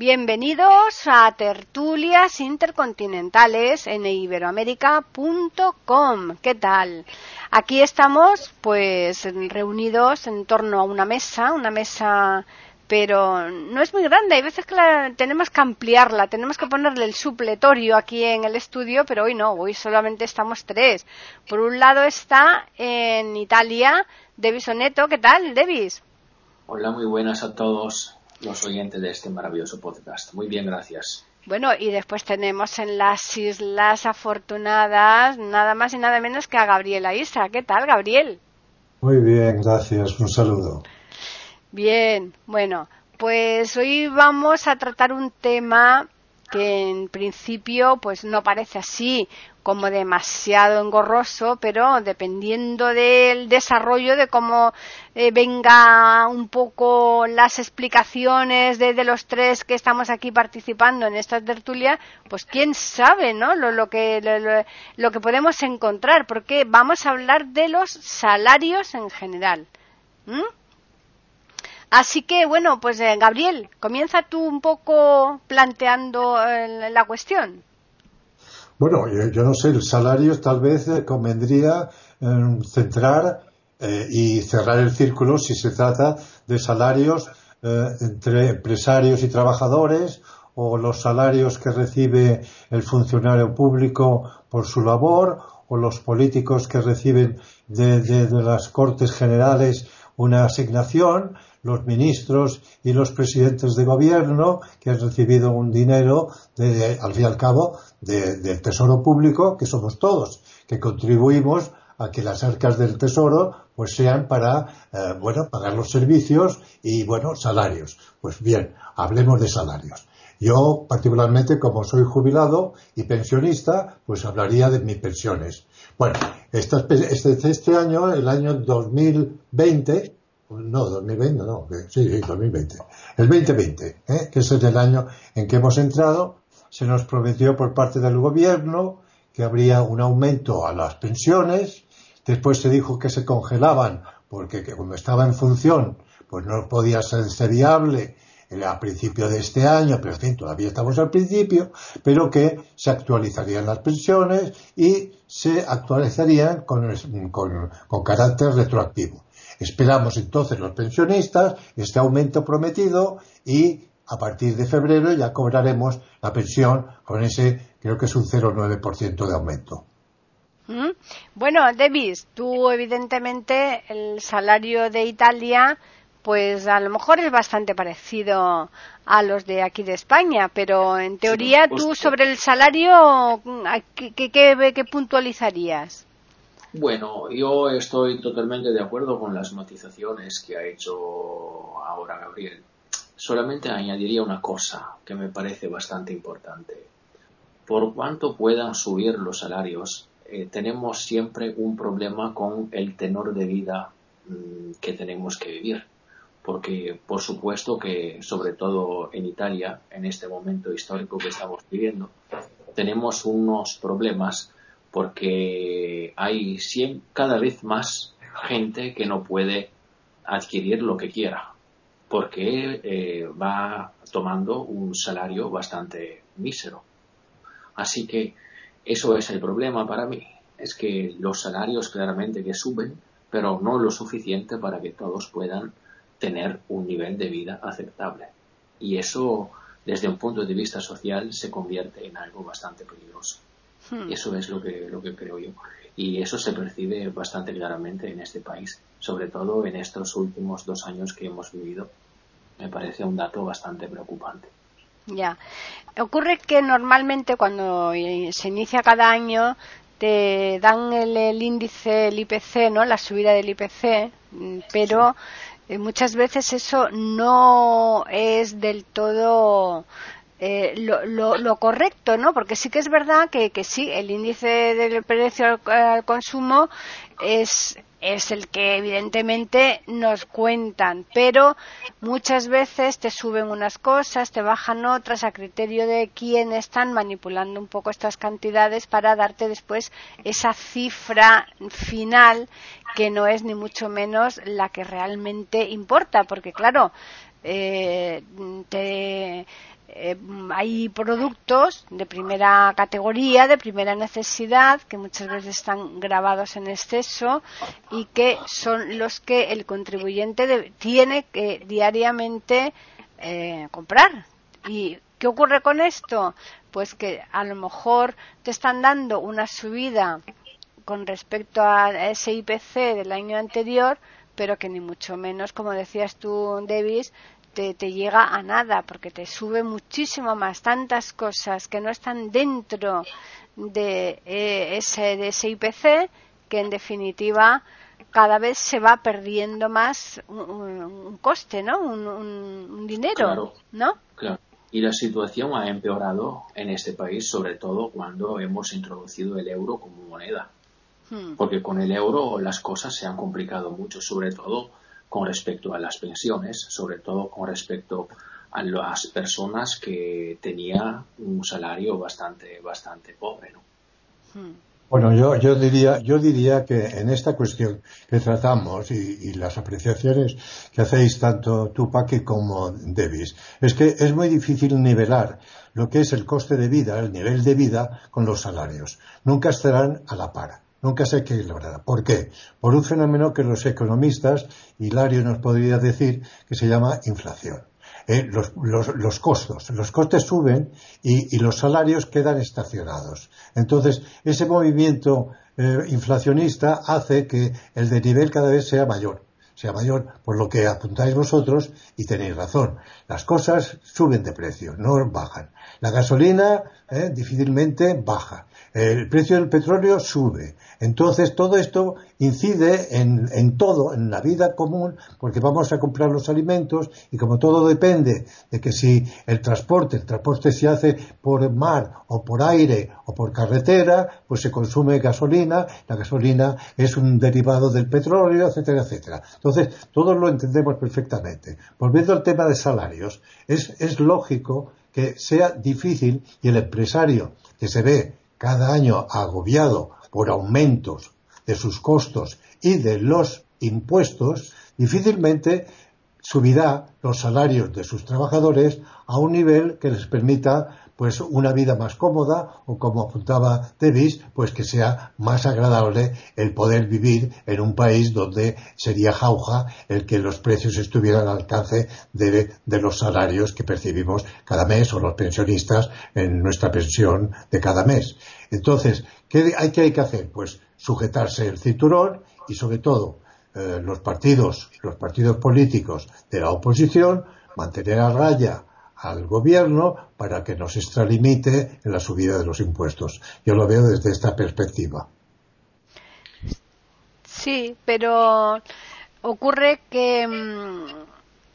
Bienvenidos a Tertulias Intercontinentales en iberoamérica.com. ¿Qué tal? Aquí estamos pues reunidos en torno a una mesa, una mesa pero no es muy grande. Hay veces que la, tenemos que ampliarla, tenemos que ponerle el supletorio aquí en el estudio, pero hoy no, hoy solamente estamos tres. Por un lado está en Italia Devis Oneto. ¿Qué tal, Devis? Hola, muy buenas a todos los oyentes de este maravilloso podcast. Muy bien, gracias. Bueno, y después tenemos en las Islas Afortunadas nada más y nada menos que a Gabriela Isa. ¿Qué tal, Gabriel? Muy bien, gracias. Un saludo. Bien, bueno, pues hoy vamos a tratar un tema que en principio pues no parece así como demasiado engorroso, pero dependiendo del desarrollo, de cómo eh, venga un poco las explicaciones de, los tres que estamos aquí participando en esta tertulia, pues quién sabe, ¿no? Lo, que, lo, que podemos encontrar, porque vamos a hablar de los salarios en general. Así que, bueno, pues eh, Gabriel, comienza tú un poco planteando eh, la cuestión. Bueno, yo, no sé, el salario tal vez eh, convendría centrar y cerrar el círculo si se trata de salarios entre empresarios y trabajadores o los salarios que recibe el funcionario público por su labor o los políticos que reciben de las Cortes Generales una asignación los ministros y los presidentes de gobierno que han recibido un dinero, de, al fin y al cabo, del tesoro público, que somos todos, que contribuimos a que las arcas del tesoro pues sean para eh, bueno pagar los servicios y bueno salarios. Pues bien hablemos de salarios. Yo particularmente como soy jubilado y pensionista pues hablaría de mis pensiones. Bueno este, este año el año 2020 no, 2020, no, sí, sí, 2020. El 2020, ¿eh? que es el año en que hemos entrado, se nos prometió por parte del gobierno que habría un aumento a las pensiones, después se dijo que se congelaban porque que cuando estaba en función pues no podía ser viable a principio de este año, pero en fin, todavía estamos al principio, pero que se actualizarían las pensiones y se actualizarían con carácter retroactivo. Esperamos entonces los pensionistas este aumento prometido y a partir de febrero ya cobraremos la pensión con ese, creo que es un 0,9% de aumento. Mm. Bueno, Davis, tú evidentemente el salario de Italia pues a lo mejor es bastante parecido a los de aquí de España, pero en teoría tú sobre el salario, ¿qué, qué, qué puntualizarías? Bueno, yo estoy totalmente de acuerdo con las matizaciones que ha hecho ahora Gabriel. Solamente añadiría una cosa que me parece bastante importante. Por cuanto puedan subir los salarios, eh, tenemos siempre un problema con el tenor de vida mm, que tenemos que vivir. Porque, por supuesto que, sobre todo en Italia, en este momento histórico que estamos viviendo, tenemos unos problemas porque hay cada vez más gente que no puede adquirir lo que quiera, porque eh, va tomando un salario bastante mísero. Así que eso es el problema para mí, es que los salarios claramente que suben, pero no lo suficiente para que todos puedan tener un nivel de vida aceptable. Y eso, desde un punto de vista social, se convierte en algo bastante peligroso. Hmm. Eso es lo que, lo que creo yo. Y eso se percibe bastante claramente en este país, sobre todo en estos últimos dos años que hemos vivido. Me parece un dato bastante preocupante. Ya. Ocurre que normalmente cuando se inicia cada año te dan el, índice, el IPC, ¿no? La subida del IPC, pero eh, muchas veces eso no es del todo eh, lo, lo, correcto, ¿no? Porque sí que es verdad que, que sí, el índice del precio al, consumo es, es el que evidentemente nos cuentan, pero muchas veces te suben unas cosas, te bajan otras a criterio de quién están manipulando un poco estas cantidades para darte después esa cifra final que no es ni mucho menos la que realmente importa, porque claro, eh, te, eh, hay productos de primera categoría, de primera necesidad, que muchas veces están grabados en exceso y que son los que el contribuyente tiene que diariamente eh, comprar. ¿Y qué ocurre con esto? Pues que a lo mejor te están dando una subida con respecto a ese IPC del año anterior, pero que ni mucho menos, como decías tú, Davis, te, llega a nada, porque te sube muchísimo más, tantas cosas que no están dentro de, eh, ese, de ese IPC, que en definitiva cada vez se va perdiendo más un, coste, ¿no? Un, dinero, ¿no? Claro. Y la situación ha empeorado en este país, sobre todo cuando hemos introducido el euro como moneda. Hmm. Porque con el euro las cosas se han complicado mucho, sobre todo con respecto a las pensiones, sobre todo con respecto a las personas que tenían un salario bastante bastante pobre, ¿no? Hmm. Bueno, yo, yo diría yo diría que en esta cuestión que tratamos y, las apreciaciones que hacéis tanto tú, Paque, como Davis, es que es muy difícil nivelar lo que es el coste de vida, el nivel de vida, con los salarios. Nunca estarán a la par. Nunca se equilibrará. ¿Por qué? Por un fenómeno que los economistas, Hilario nos podría decir, que se llama inflación. Eh, los, costos. Los costes suben y, los salarios quedan estacionados. Entonces, ese movimiento eh, inflacionista hace que el desnivel cada vez sea mayor sea mayor, por lo que apuntáis vosotros y tenéis razón. Las cosas suben de precio, no bajan. La gasolina eh, difícilmente baja el precio del petróleo sube. Entonces todo esto incide en, todo, en la vida común, porque vamos a comprar los alimentos y como todo depende de que si el transporte, el transporte se hace por mar o por aire o por carretera, pues se consume gasolina, la gasolina es un derivado del petróleo, etcétera, etcétera. Entonces todos lo entendemos perfectamente. Volviendo al tema de salarios, es, es lógico que sea difícil y el empresario que se ve cada año agobiado por aumentos de sus costos y de los impuestos, difícilmente subirá los salarios de sus trabajadores a un nivel que les permita pues una vida más cómoda o como apuntaba Davis, pues que sea más agradable el poder vivir en un país donde sería jauja el que los precios estuvieran al alcance de, de los salarios que percibimos cada mes o los pensionistas en nuestra pensión de cada mes. Entonces, ¿qué hay, qué hay que hacer? Pues sujetarse el cinturón y sobre todo eh, los partidos, los partidos políticos de la oposición, mantener a raya al gobierno para que nos extralimite en la subida de los impuestos. Yo lo veo desde esta perspectiva. Sí, pero ocurre que mm,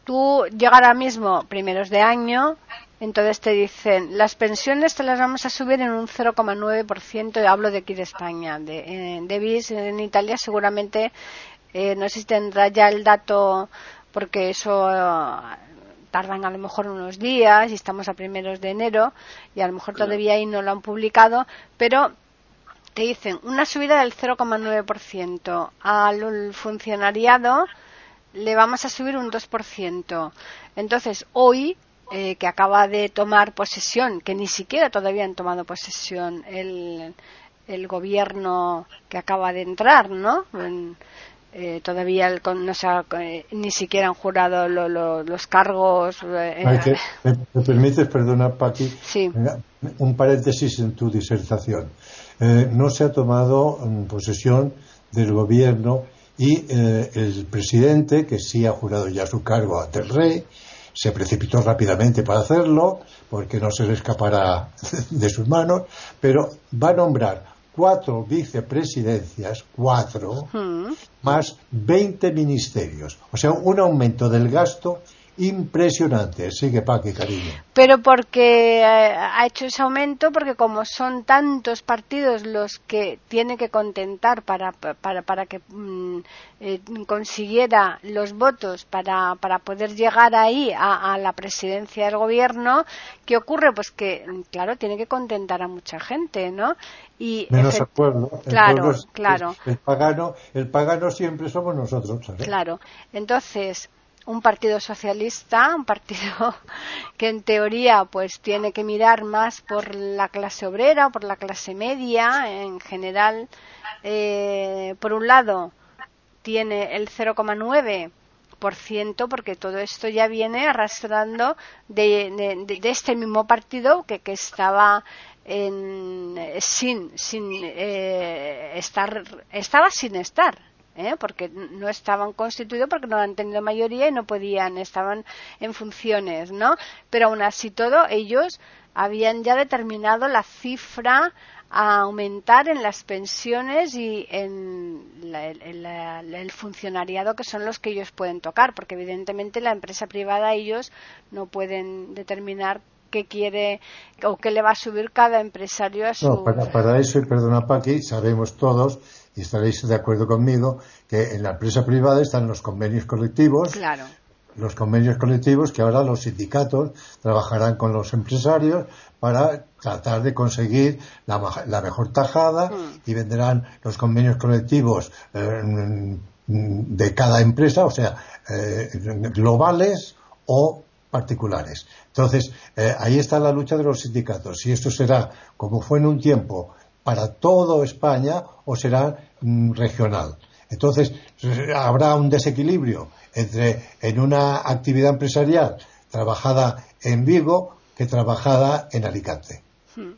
tú llega ahora mismo primeros de año, entonces te dicen las pensiones te las vamos a subir en un 0,9%, hablo de aquí de España, de, de en Italia seguramente, eh, no sé si tendrá ya el dato porque eso tardan a lo mejor unos días y estamos a primeros de enero y a lo mejor todavía ahí no lo han publicado, pero te dicen una subida del 0,9%. Al funcionariado le vamos a subir un 2%. Entonces, hoy, eh, que acaba de tomar posesión, que ni siquiera todavía han tomado posesión el, el gobierno que acaba de entrar, ¿no? Eh, todavía no se eh, ni siquiera han jurado los cargos. Eh, ¿Me, permites, perdona, Paqui? Sí. Un paréntesis en tu disertación. no se ha tomado mm, posesión del gobierno y el presidente, que sí ha jurado ya su cargo ante el rey, se precipitó rápidamente para hacerlo, porque no se le escapará de sus manos, pero va a nombrar cuatro vicepresidencias, cuatro, más 20 ministerios. O sea, un aumento del gasto impresionante. Sigue, Paqui, cariño. Pero porque eh, ha hecho ese aumento, porque como son tantos partidos los que tiene que contentar para, para, para que mm, eh, consiguiera los votos para, para poder llegar ahí a, la presidencia del gobierno, ¿qué ocurre? Pues que, claro, tiene que contentar a mucha gente, ¿no? Y Menos acuerdo. Claro, claro. el, pagano, el pagano siempre somos nosotros. Claro. Entonces, un partido socialista, un partido que en teoría pues tiene que mirar más por la clase obrera por la clase media en general. Eh, por un lado tiene el 0,9 porque todo esto ya viene arrastrando de, este mismo partido que, que estaba en, sin, sin eh, estar estaba sin estar ¿eh? porque no estaban constituidos, porque no han tenido mayoría y no podían, estaban en funciones, ¿no? Pero aún así todo, ellos habían ya determinado la cifra a aumentar en las pensiones y en el funcionariado que son los que ellos pueden tocar, porque evidentemente la empresa privada ellos no pueden determinar qué quiere o qué le va a subir cada empresario a su. No, para, para eso, y perdona Paqui, sabemos todos y estaréis de acuerdo conmigo que en la empresa privada están los convenios colectivos. Claro. Los convenios colectivos que ahora los sindicatos trabajarán con los empresarios para tratar de conseguir la, mejor tajada mm. y venderán los convenios colectivos eh, de cada empresa, o sea, eh, globales o particulares. Entonces, eh, ahí está la lucha de los sindicatos. Y esto será, como fue en un tiempo, para toda España o será mm, regional. Entonces, habrá un desequilibrio entre en una actividad empresarial trabajada en Vigo que trabajada en Alicante. Hmm.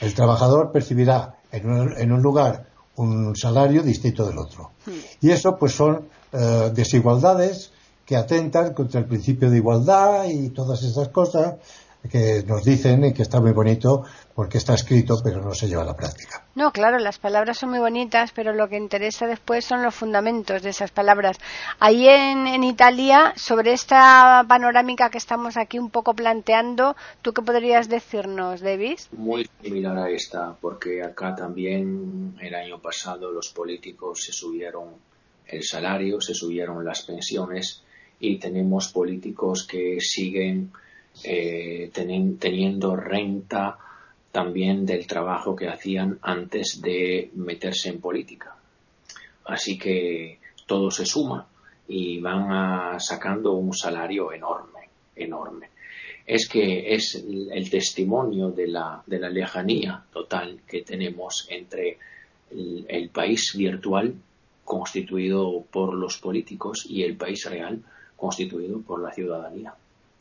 El trabajador percibirá en un, lugar un salario distinto del otro. Hmm. Y eso, pues, son eh, desigualdades que atentan contra el principio de igualdad y todas esas cosas que nos dicen que está muy bonito porque está escrito pero no se lleva a la práctica. No, claro, las palabras son muy bonitas, pero lo que interesa después son los fundamentos de esas palabras. Ahí en, en Italia, sobre esta panorámica que estamos aquí un poco planteando, ¿tú qué podrías decirnos, Davis? Muy similar a esta, porque acá también el año pasado los políticos se subieron el salario, se subieron las pensiones y tenemos políticos que siguen eh, teniendo renta también del trabajo que hacían antes de meterse en política. Así que todo se suma y van sacando un salario enorme, enorme. Es que es el, testimonio de la, de la, lejanía total que tenemos entre el país virtual constituido por los políticos y el país real constituido por la ciudadanía.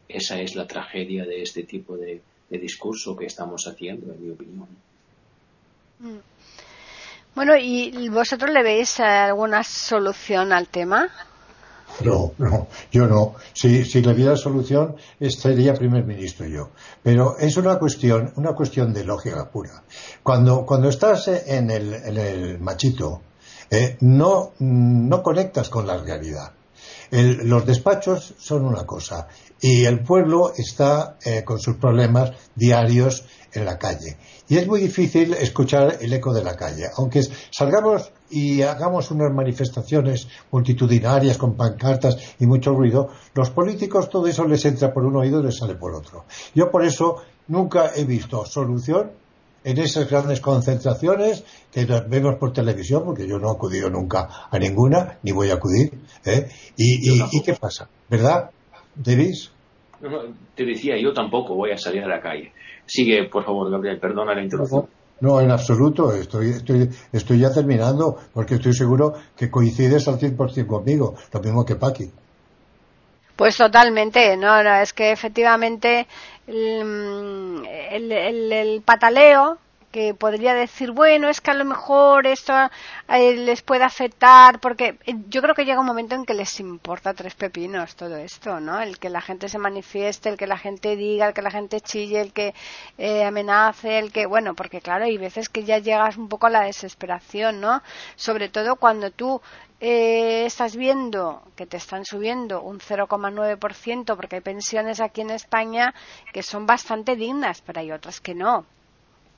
Esa es la tragedia de este tipo de, discurso que estamos haciendo, en mi opinión. Mm. Bueno, ¿y vosotros le veis alguna solución al tema? No, no, yo no. Si, si le viera solución, estaría primer ministro yo. Pero es una cuestión, una cuestión de lógica pura. Cuando, cuando estás en el, en el machito, eh, no, no conectas con la realidad. Los despachos son una cosa y el pueblo está eh, con sus problemas diarios en la calle. Y es muy difícil escuchar el eco de la calle. Aunque salgamos y hagamos unas manifestaciones multitudinarias con pancartas y mucho ruido, los políticos todo eso les entra por un oído y les sale por otro. Yo por eso nunca he visto solución en esas grandes concentraciones que vemos por televisión, porque yo no he acudido nunca a ninguna, ni voy a acudir. ¿eh? ¿Y, y qué pasa? ¿Verdad? No, te decía, yo tampoco voy a salir a la calle. Sigue, por favor, Gabriel, perdona la interrupción. No, en absoluto. Estoy, estoy, estoy ya terminando porque estoy seguro que coincides al 100% conmigo, lo mismo que Paqui. Pues totalmente, no, no, es que efectivamente el, el pataleo que podría decir, bueno, es que a lo mejor esto eh, les puede afectar, porque eh, yo creo que llega un momento en que les importa tres pepinos todo esto, ¿no? El que la gente se manifieste, el que la gente diga, el que la gente chille, el que eh, amenace, el que, bueno, porque claro, hay veces que ya llegas un poco a la desesperación, ¿no? Sobre todo cuando tú eh, estás viendo que te están subiendo un 0,9% porque hay pensiones aquí en España que son bastante dignas, pero hay otras que no.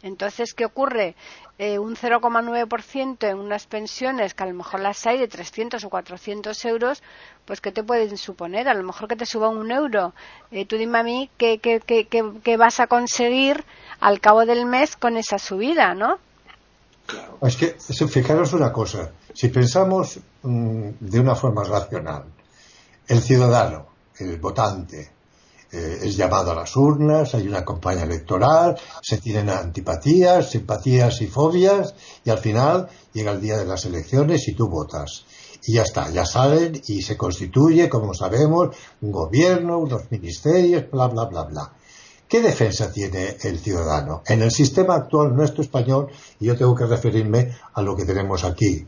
Entonces, ¿qué ocurre? Eh, un 0,9% en unas pensiones que a lo mejor las hay de 300 o 400 euros, pues ¿qué te pueden suponer? A lo mejor que te suban un euro. Eh, tú dime a mí qué, vas a conseguir al cabo del mes con esa subida, ¿no? Es que, fijaros una cosa, si pensamos mm, de una forma racional, el ciudadano, el votante, eh, es llamado a las urnas, hay una campaña electoral, se tienen antipatías, simpatías y fobias, y al final llega el día de las elecciones y tú votas. Y ya está, ya salen y se constituye, como sabemos, un gobierno, unos ministerios, bla, bla, bla, bla. ¿Qué defensa tiene el ciudadano? En el sistema actual nuestro español, y yo tengo que referirme a lo que tenemos aquí,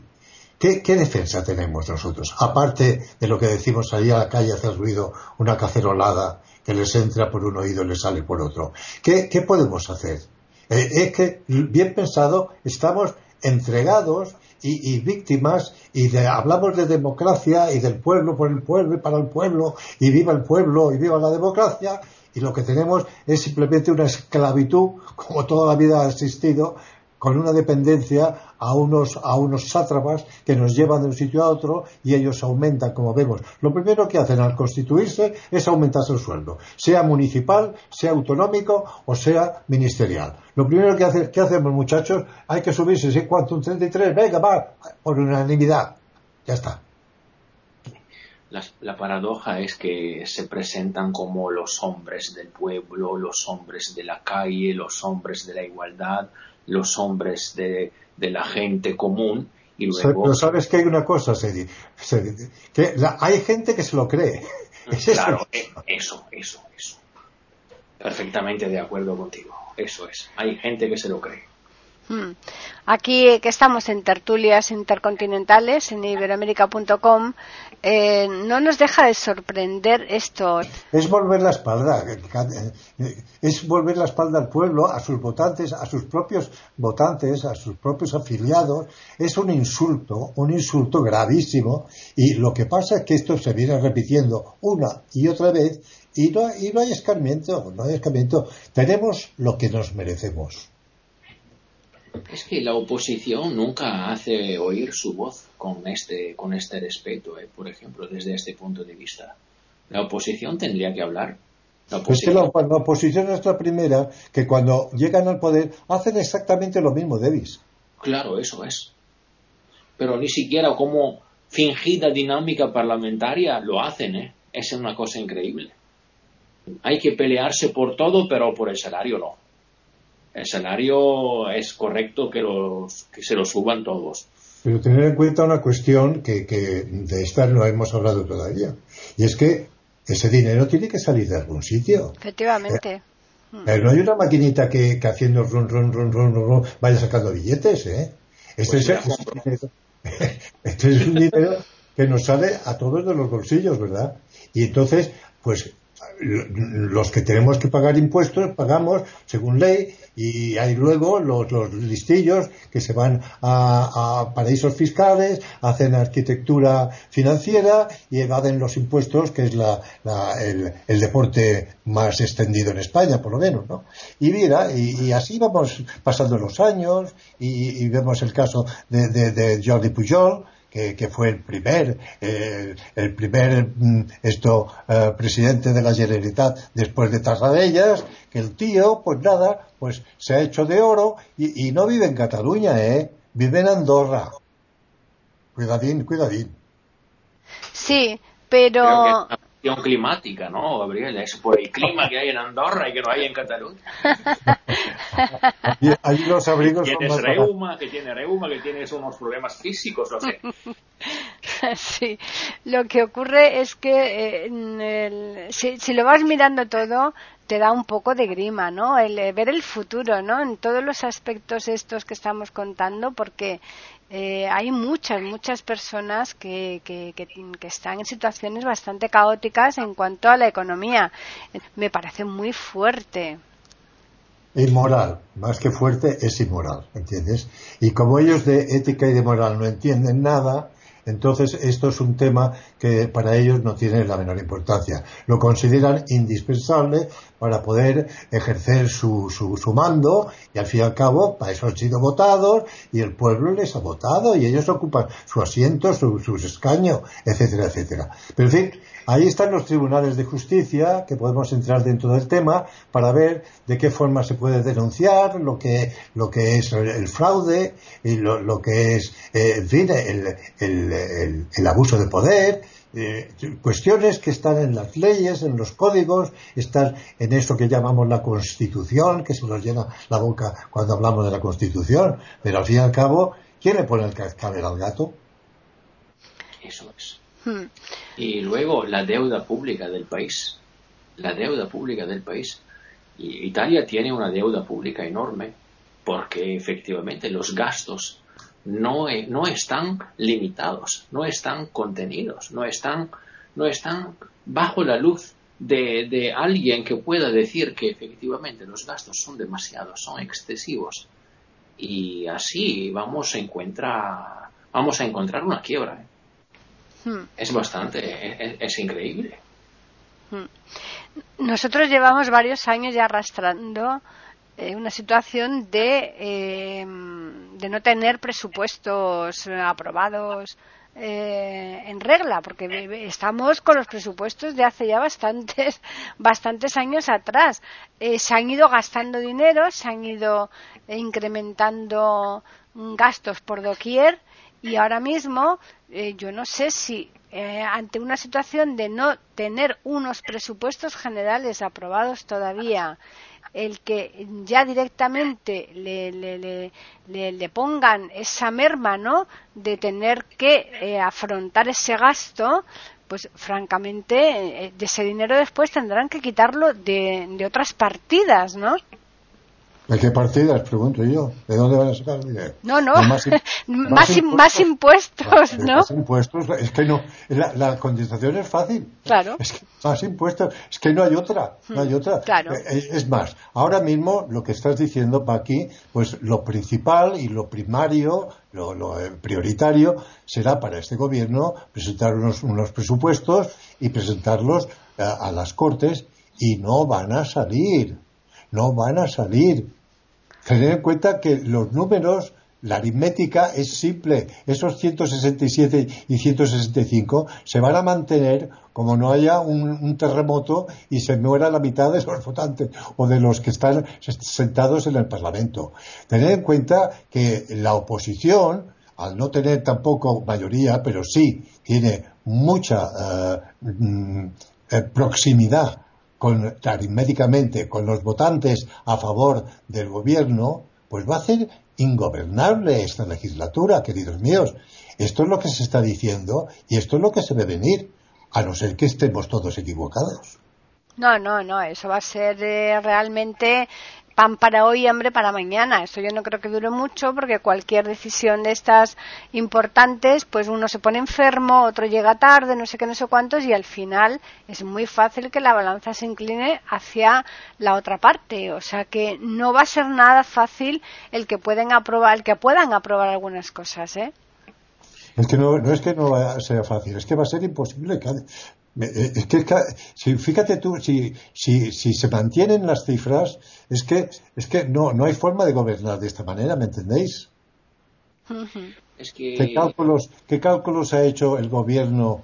¿Qué, defensa tenemos nosotros? Aparte de lo que decimos salir a la calle, hacer ruido, una cacerolada que les entra por un oído y les sale por otro. ¿Qué, podemos hacer? Eh, es que, bien pensado, estamos entregados y, víctimas y hablamos de democracia y del pueblo por el pueblo y para el pueblo y viva el pueblo y viva la democracia y lo que tenemos es simplemente una esclavitud como toda la vida ha existido con una dependencia a unos, a unos sátrapas que nos llevan de un sitio a otro y ellos aumentan, como vemos. Lo primero que hacen al constituirse es aumentarse el sueldo, sea municipal, sea autonómico o sea ministerial. Lo primero que, hace, que hacemos, muchachos, hay que subirse, ¿sí? ¿Cuánto? Un 33, venga, va, por unanimidad. Ya está. La, paradoja es que se presentan como los hombres del pueblo, los hombres de la calle, los hombres de la igualdad, los hombres de, la gente común y luego... Pero sabes que hay una cosa, Sedi, que hay gente que se lo cree. claro, eh, eso, eso, eso. Perfectamente de acuerdo contigo. Eso es. Hay gente que se lo cree. Hmm. Aquí que estamos en tertulias intercontinentales en iberoamérica.com, eh, no nos deja de sorprender esto. Es volver la espalda, eh, es volver la espalda al pueblo, a sus votantes, a sus propios votantes, a sus propios afiliados. Es un insulto, un insulto gravísimo. Y lo que pasa es que esto se viene repitiendo una y otra vez y no, y no hay escarmiento, no hay escarmiento. Tenemos lo que nos merecemos. Es que la oposición nunca hace oír su voz con este, con este respeto, eh, por ejemplo, desde este punto de vista. La oposición tendría que hablar. La oposición... Es que la, oposición es la primera que cuando llegan al poder hacen exactamente lo mismo, Davis. Claro, eso es. Pero ni siquiera como fingida dinámica parlamentaria lo hacen, ¿eh? Es una cosa increíble. Hay que pelearse por todo, pero por el salario no el salario es correcto que, los, que se lo suban todos. Pero tener en cuenta una cuestión que, que de esta no hemos hablado todavía. Y es que ese dinero tiene que salir de algún sitio. Efectivamente. Eh, no hay una maquinita que, que haciendo run, run, run, run, run, vaya sacando billetes, ¿eh? Este, pues es, este es un dinero que nos sale a todos de los bolsillos, ¿verdad? Y entonces, pues los que tenemos que pagar impuestos pagamos según ley y hay luego los, listillos que se van a, paraísos fiscales, hacen arquitectura financiera y evaden los impuestos, que es el, deporte más extendido en España, por lo menos, ¿no? Y mira, y, así vamos pasando los años y, vemos el caso de, de Jordi Pujol, que, fue el primer, eh, el primer mm, esto, eh, presidente de la Generalitat después de Tarradellas, que el tío, pues nada, pues se ha hecho de oro y, y no vive en Cataluña, ¿eh? Vive en Andorra. Cuidadín, cuidadín. Sí, pero climática, ¿no, Gabriel? Es por el clima que hay en Andorra y que no hay en Cataluña. hay los abrigos que tienes reuma, que tiene reuma, que tienes unos problemas físicos, lo sé. Sí, lo que ocurre es que eh, si, si, lo vas mirando todo, te da un poco de grima, ¿no? El eh, ver el futuro, ¿no? En todos los aspectos estos que estamos contando, porque eh, hay muchas, muchas personas que, que, que, están en situaciones bastante caóticas en cuanto a la economía. Me parece muy fuerte. Inmoral, más que fuerte, es inmoral, ¿entiendes? Y como ellos de ética y de moral no entienden nada, Entonces, esto es un tema que para ellos no tiene la menor importancia. Lo consideran indispensable para poder ejercer su, su, mando y al fin y al cabo para eso han sido votados y el pueblo les ha votado y ellos ocupan su asiento, su, sus escaños, etcétera, etcétera. Pero en fin, ahí están los tribunales de justicia que podemos entrar dentro del tema para ver de qué forma se puede denunciar lo que, lo que es el fraude y lo, que es, eh, en fin, el, el, el abuso de poder eh, cuestiones que están en las leyes, en los códigos, están en eso que llamamos la Constitución, que se nos llena la boca cuando hablamos de la Constitución, pero al fin y al cabo, ¿quién le pone el cascabel al gato? Eso es. Hmm. Y luego la deuda pública del país. La deuda pública del país. Y Italia tiene una deuda pública enorme porque efectivamente los gastos no, e, no están limitados, no están contenidos, no están, no están bajo la luz de, de, alguien que pueda decir que efectivamente los gastos son demasiados, son excesivos. Y así vamos a encontrar, vamos a encontrar una quiebra. ¿eh? Hmm. Es bastante, es, increíble. Hmm. Nosotros llevamos varios años ya arrastrando eh, una situación de, eh, de no tener presupuestos aprobados eh, en regla, porque estamos con los presupuestos de hace ya bastantes, bastantes años atrás. se han ido gastando dinero, se han ido incrementando gastos por doquier y ahora mismo yo no sé si ante una situación de no tener unos presupuestos generales aprobados todavía el que ya directamente le, le, le, pongan esa merma, ¿no? De tener que eh, afrontar ese gasto, pues francamente, eh, de ese dinero después tendrán que quitarlo de otras partidas, ¿no? ¿De qué partidas? Pregunto yo. ¿De dónde van a sacar el dinero? No, no. Más, más, impuestos, ¿no? Más impuestos. Es que no. La, la contestación es fácil. Claro. Es que más impuestos. Es que no hay otra. No hay hmm, otra. Claro. Eh, es más, ahora mismo lo que estás diciendo, aquí, pues lo principal y lo primario, lo, lo eh, prioritario, será para este gobierno presentar unos, unos presupuestos y presentarlos a, eh, a las Cortes y no van a salir no van a salir. Tener en cuenta que los números, la aritmética es simple. Esos 167 y 165 se van a mantener como no haya un, terremoto y se muera la mitad de los votantes o de los que están sentados en el Parlamento. Tener en cuenta que la oposición, al no tener tampoco mayoría, pero sí tiene mucha eh, mm, eh, proximidad con, aritméticamente con los votantes a favor del gobierno, pues va a ser ingobernable esta legislatura, queridos míos. Esto es lo que se está diciendo y esto es lo que se ve venir, a no ser que estemos todos equivocados. No, no, no, eso va a ser eh, realmente pan para hoy y hambre para mañana. Eso yo no creo que dure mucho porque cualquier decisión de estas importantes, pues uno se pone enfermo, otro llega tarde, no sé qué, no sé cuántos y al final es muy fácil que la balanza se incline hacia la otra parte. O sea que no va a ser nada fácil el que pueden aprobar, el que puedan aprobar algunas cosas, ¿eh? Es que no, es que no sea fácil, es que va a ser imposible. Eh, es que, si, fíjate tú, si, si, si se mantienen las cifras, es que, es que no, no hay forma de gobernar de esta manera, ¿me entendéis? ¿Qué, cálculos, ¿Qué cálculos ha hecho el gobierno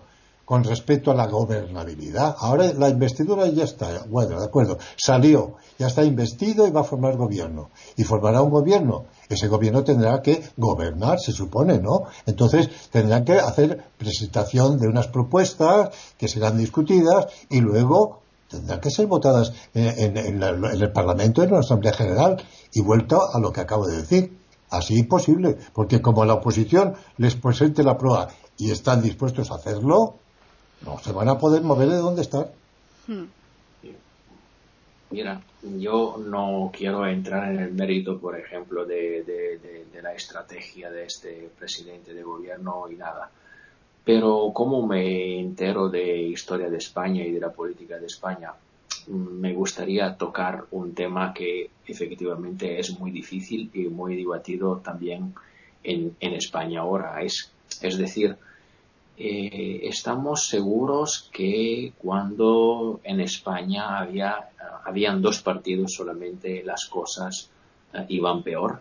con respecto a la gobernabilidad. Ahora la investidura ya está, bueno, de acuerdo, salió, ya está investido y va a formar gobierno. Y formará un gobierno. Ese gobierno tendrá que gobernar, se supone, ¿no? Entonces tendrán que hacer presentación de unas propuestas que serán discutidas y luego tendrán que ser votadas en, en el Parlamento, en la Asamblea General. Y vuelto a lo que acabo de decir. Así imposible, porque como la oposición les presente la prueba y están dispuestos a hacerlo, no se van a poder mover de donde están. Hmm. Mira, yo no quiero entrar en el mérito, por ejemplo, de, de, la estrategia de este presidente de gobierno y nada. Pero como me entero de historia de España y de la política de España, me gustaría tocar un tema que efectivamente es muy difícil y muy debatido también en, en España ahora. Es, es decir, eh, estamos seguros que cuando en España había, habían dos partidos solamente las cosas eh, iban peor.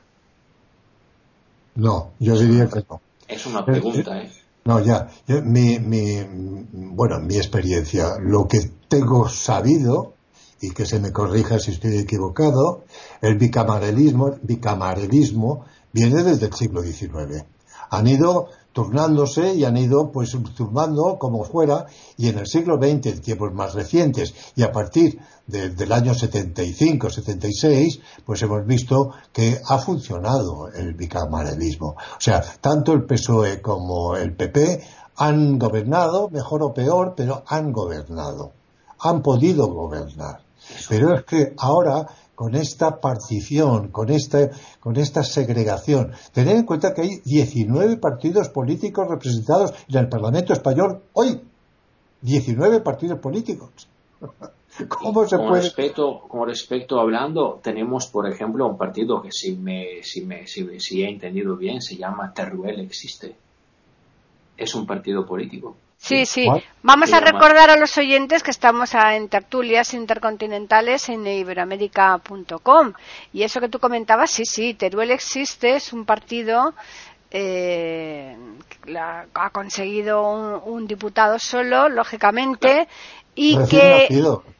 No, yo diría que no. Es una pregunta, ¿eh? No, ya. Mi, mi, bueno, mi experiencia, lo que tengo sabido, y que se me corrija si estoy equivocado, el bicamarelismo, bicamarelismo viene desde el siglo XIX. Han ido turnándose y han ido pues turbando como fuera y en el siglo XX, en tiempos más recientes y a partir del año 75, 76, pues hemos visto que ha funcionado el bicameralismo. O sea, tanto el PSOE como el PP han gobernado, mejor o peor, pero han gobernado. Han podido gobernar. Pero es que ahora con esta partición, con esta, con esta segregación. Tened en cuenta que hay 19 partidos políticos representados en el Parlamento español hoy. 19 partidos políticos. ¿Cómo se puede? Respecto, con respecto hablando, tenemos, por ejemplo, un partido que si, me, si, me, si he entendido bien, se llama Teruel Existe. Es un partido político. Sí, sí. Vamos a recordar a los oyentes que estamos en tertulias intercontinentales en iberoamérica.com. Y eso que tú comentabas, sí, sí, Teruel existe, es un partido eh, ha conseguido un, diputado solo, lógicamente, y que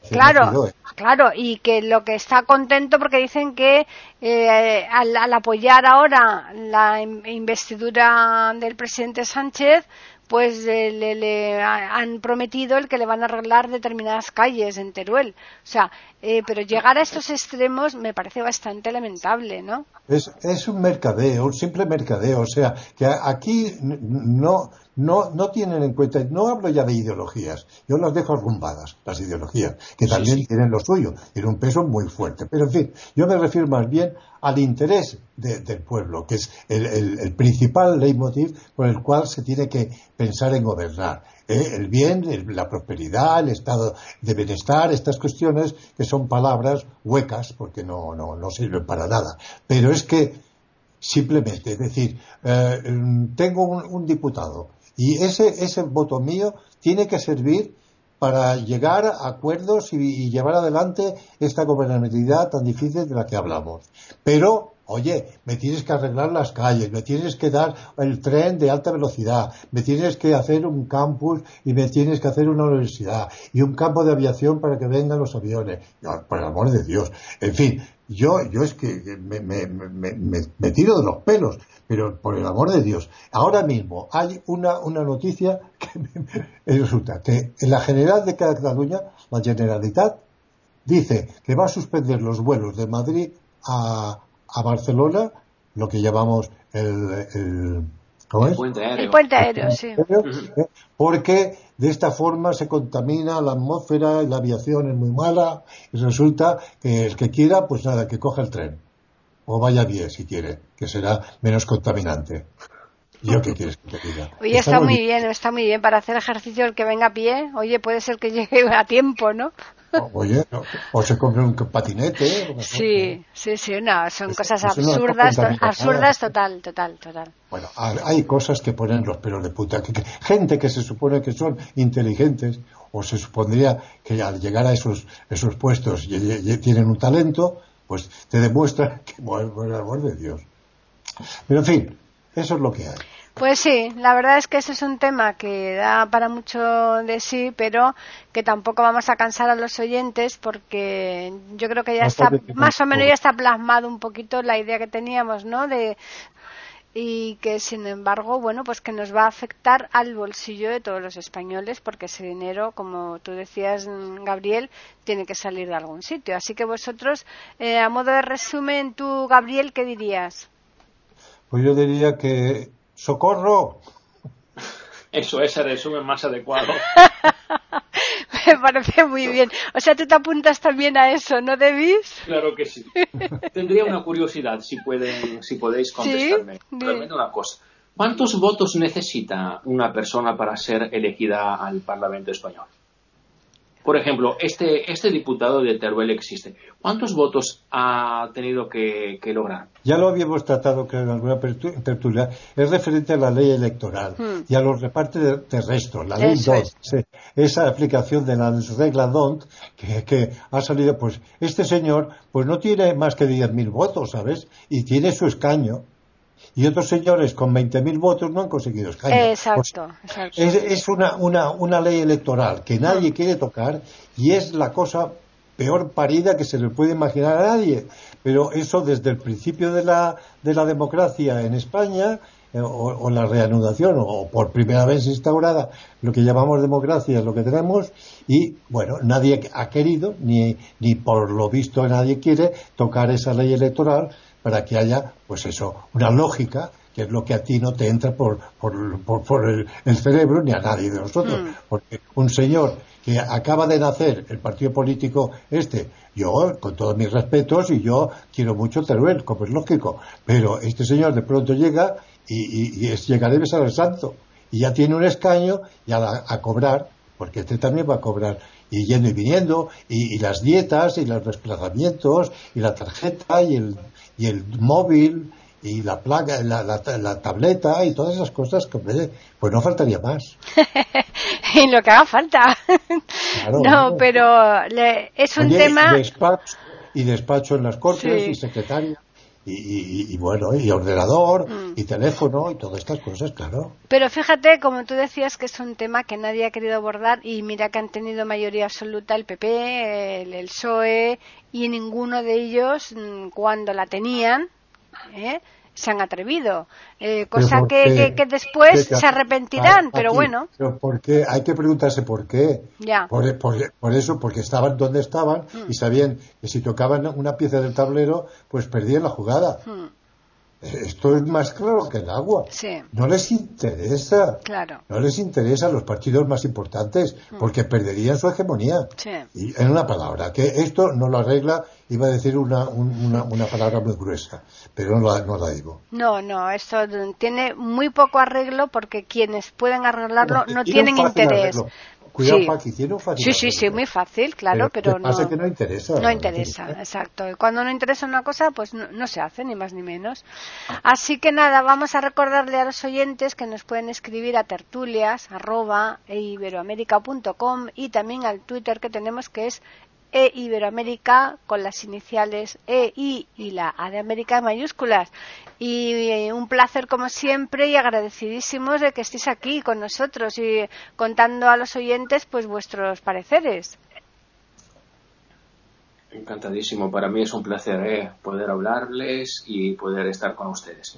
claro, claro, y que lo que está contento porque dicen que eh, al, apoyar ahora la investidura del presidente Sánchez, pues eh, le, han prometido el que le van a arreglar determinadas calles en Teruel. O sea, eh, pero llegar a estos extremos me parece bastante lamentable, ¿no? Es, es un mercadeo, un simple mercadeo. O sea, que aquí no, no, no tienen en cuenta, no hablo ya de ideologías, yo las dejo arrumbadas, las ideologías, que también tienen lo suyo, tienen un peso muy fuerte. Pero en fin, yo me refiero más bien al interés del pueblo, que es el, principal leitmotiv por el cual se tiene que pensar en gobernar. ¿eh? El bien, la prosperidad, el estado de bienestar, estas cuestiones que son palabras huecas porque no, no, no sirven para nada. Pero es que simplemente, es decir, eh, tengo un diputado y ese, ese voto mío tiene que servir para llegar a acuerdos y, llevar adelante esta gobernabilidad tan difícil de la que hablamos. Pero, oye, me tienes que arreglar las calles, me tienes que dar el tren de alta velocidad, me tienes que hacer un campus y me tienes que hacer una universidad y un campo de aviación para que vengan los aviones. por el amor de Dios. En fin, yo, yo es que me, me, me, tiro de los pelos, pero por el amor de Dios, ahora mismo hay una, una noticia que resulta que en la General de Cataluña, la Generalitat, dice que va a suspender los vuelos de Madrid a, a Barcelona, lo que llamamos el, ¿cómo es? El puente aéreo. El puente aéreo, sí. Porque de esta forma se contamina la atmósfera y la aviación es muy mala y resulta que el que quiera, pues nada, que coja el tren. O vaya bien si quiere, que será menos contaminante. ¿Yo qué quieres que te diga? Oye, está, muy bien, está muy bien. Para hacer ejercicio el que venga a pie, oye, puede ser que llegue a tiempo, ¿no? Oye, o se compre un patinete. Sí, sí, sí, no, son cosas absurdas, absurdas total, total, total. Bueno, hay cosas que ponen los pelos de puta. Que, gente que se supone que son inteligentes, o se supondría que al llegar a esos, esos puestos y, tienen un talento, pues te demuestra que, bueno, por el amor de Dios. Pero en fin, eso es lo que hay. Pues sí, la verdad es que ese es un tema que da para mucho de sí, pero que tampoco vamos a cansar a los oyentes porque yo creo que ya está, más o menos ya está plasmado un poquito la idea que teníamos, ¿no? De, y que sin embargo, bueno, pues que nos va a afectar al bolsillo de todos los españoles porque ese dinero, como tú decías, Gabriel, tiene que salir de algún sitio. Así que vosotros, eh, a modo de resumen, tú, Gabriel, ¿qué dirías? Pues yo diría que ¡Socorro! Eso es el resumen más adecuado. Me parece muy bien. O sea, tú te apuntas también a eso, ¿no, Davis? Claro que sí. Tendría una curiosidad, si, pueden, si podéis contestarme. Realmente una cosa. ¿Cuántos votos necesita una persona para ser elegida al Parlamento español? Por ejemplo, este, este diputado de Teruel existe. ¿Cuántos votos ha tenido que, lograr? Ya lo habíamos tratado, creo, en alguna tertulia. Es referente a la ley electoral hmm. y a los repartes terrestres, la ley DONT. Esa aplicación de la regla DONT que, ha salido, pues este señor pues no tiene más que 10.000 votos, ¿sabes? Y tiene su escaño y otros señores con 20.000 votos no han conseguido escaños. Exacto, Es, una, una, una, ley electoral que nadie quiere tocar y es la cosa peor parida que se le puede imaginar a nadie. Pero eso desde el principio de la, de la democracia en España, eh, o, la reanudación, o por primera vez instaurada, lo que llamamos democracia es lo que tenemos, y bueno, nadie ha querido, ni, ni por lo visto nadie quiere, tocar esa ley electoral para que haya, pues eso, una lógica que es lo que a ti no te entra por, por, el, cerebro ni a nadie de nosotros. Mm. Porque un señor que acaba de nacer el partido político este, yo, con todos mis respetos, y yo quiero mucho Teruel, como es lógico, pero este señor de pronto llega y, y, es, llega de besar al santo, y ya tiene un escaño y a, a cobrar, porque este también va a cobrar y yendo y viniendo, y, las dietas, y los desplazamientos, y la tarjeta, y el, y el móvil y la placa, la, la, tableta y todas esas cosas que pues no faltaría más. y lo que haga falta. no, pero es un tema. Y despacho, y despacho en las cortes y secretaria y, bueno, y ordenador, mm. y teléfono, y todas estas cosas, claro. Pero fíjate, como tú decías, que es un tema que nadie ha querido abordar, y mira que han tenido mayoría absoluta el PP, el, el PSOE, y ninguno de ellos, mm, cuando la tenían, ¿eh? Se han atrevido. Eh, cosa que, que, después se arrepentirán, pero bueno. Pero porque hay que preguntarse por qué. Ya. Por, eso, porque estaban donde estaban y mm. sabían que si tocaban una pieza del tablero, pues perdían la jugada. Mm. Esto es más claro que el agua. No les interesa. Claro. No les interesa los partidos más importantes mm. porque perderían su hegemonía. Y en una palabra, que esto no lo arregla, iba a decir una, una, palabra muy gruesa, pero no la, no la digo. No, no, esto tiene muy poco arreglo porque quienes pueden arreglarlo no, tienen interés. Cuidado, sí. tiene fácil. Sí, sí, sí, muy fácil, claro, pero, no. que no interesa. No interesa, exacto. Y cuando no interesa una cosa, pues no, se hace, ni más ni menos. Así que nada, vamos a recordarle a los oyentes que nos pueden escribir a tertulias, arroba, y también al Twitter que tenemos que es e Iberoamérica con las iniciales E, I y la A de América en mayúsculas. Y eh, un placer como siempre y agradecidísimos de que estéis aquí con nosotros y contando a los oyentes pues vuestros pareceres. Encantadísimo, para mí es un placer eh, poder hablarles y poder estar con ustedes.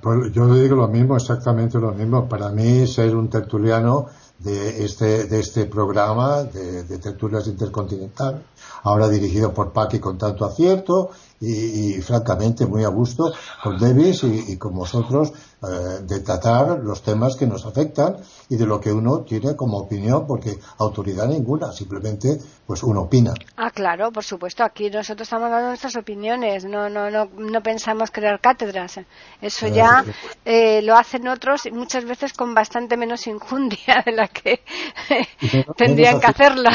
Pues yo digo lo mismo, exactamente lo mismo. Para mí ser un tertuliano de este, de este programa de, de tertulias intercontinental, ahora dirigido por Paqui con tanto acierto y, francamente muy a gusto con Davis y, con vosotros eh, de tratar los temas que nos afectan y de lo que uno tiene como opinión, porque autoridad ninguna, simplemente pues uno opina. Ah, claro, por supuesto, aquí nosotros estamos dando nuestras opiniones, no, no, no, no pensamos crear cátedras. Eso ya eh, lo hacen otros y muchas veces con bastante menos injundia de la que tendrían que hacerla.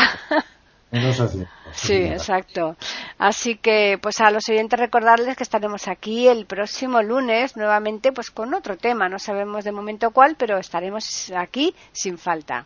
Sí, exacto. Así que, pues a los oyentes recordarles que estaremos aquí el próximo lunes nuevamente, pues con otro tema. No sabemos de momento cuál, pero estaremos aquí sin falta.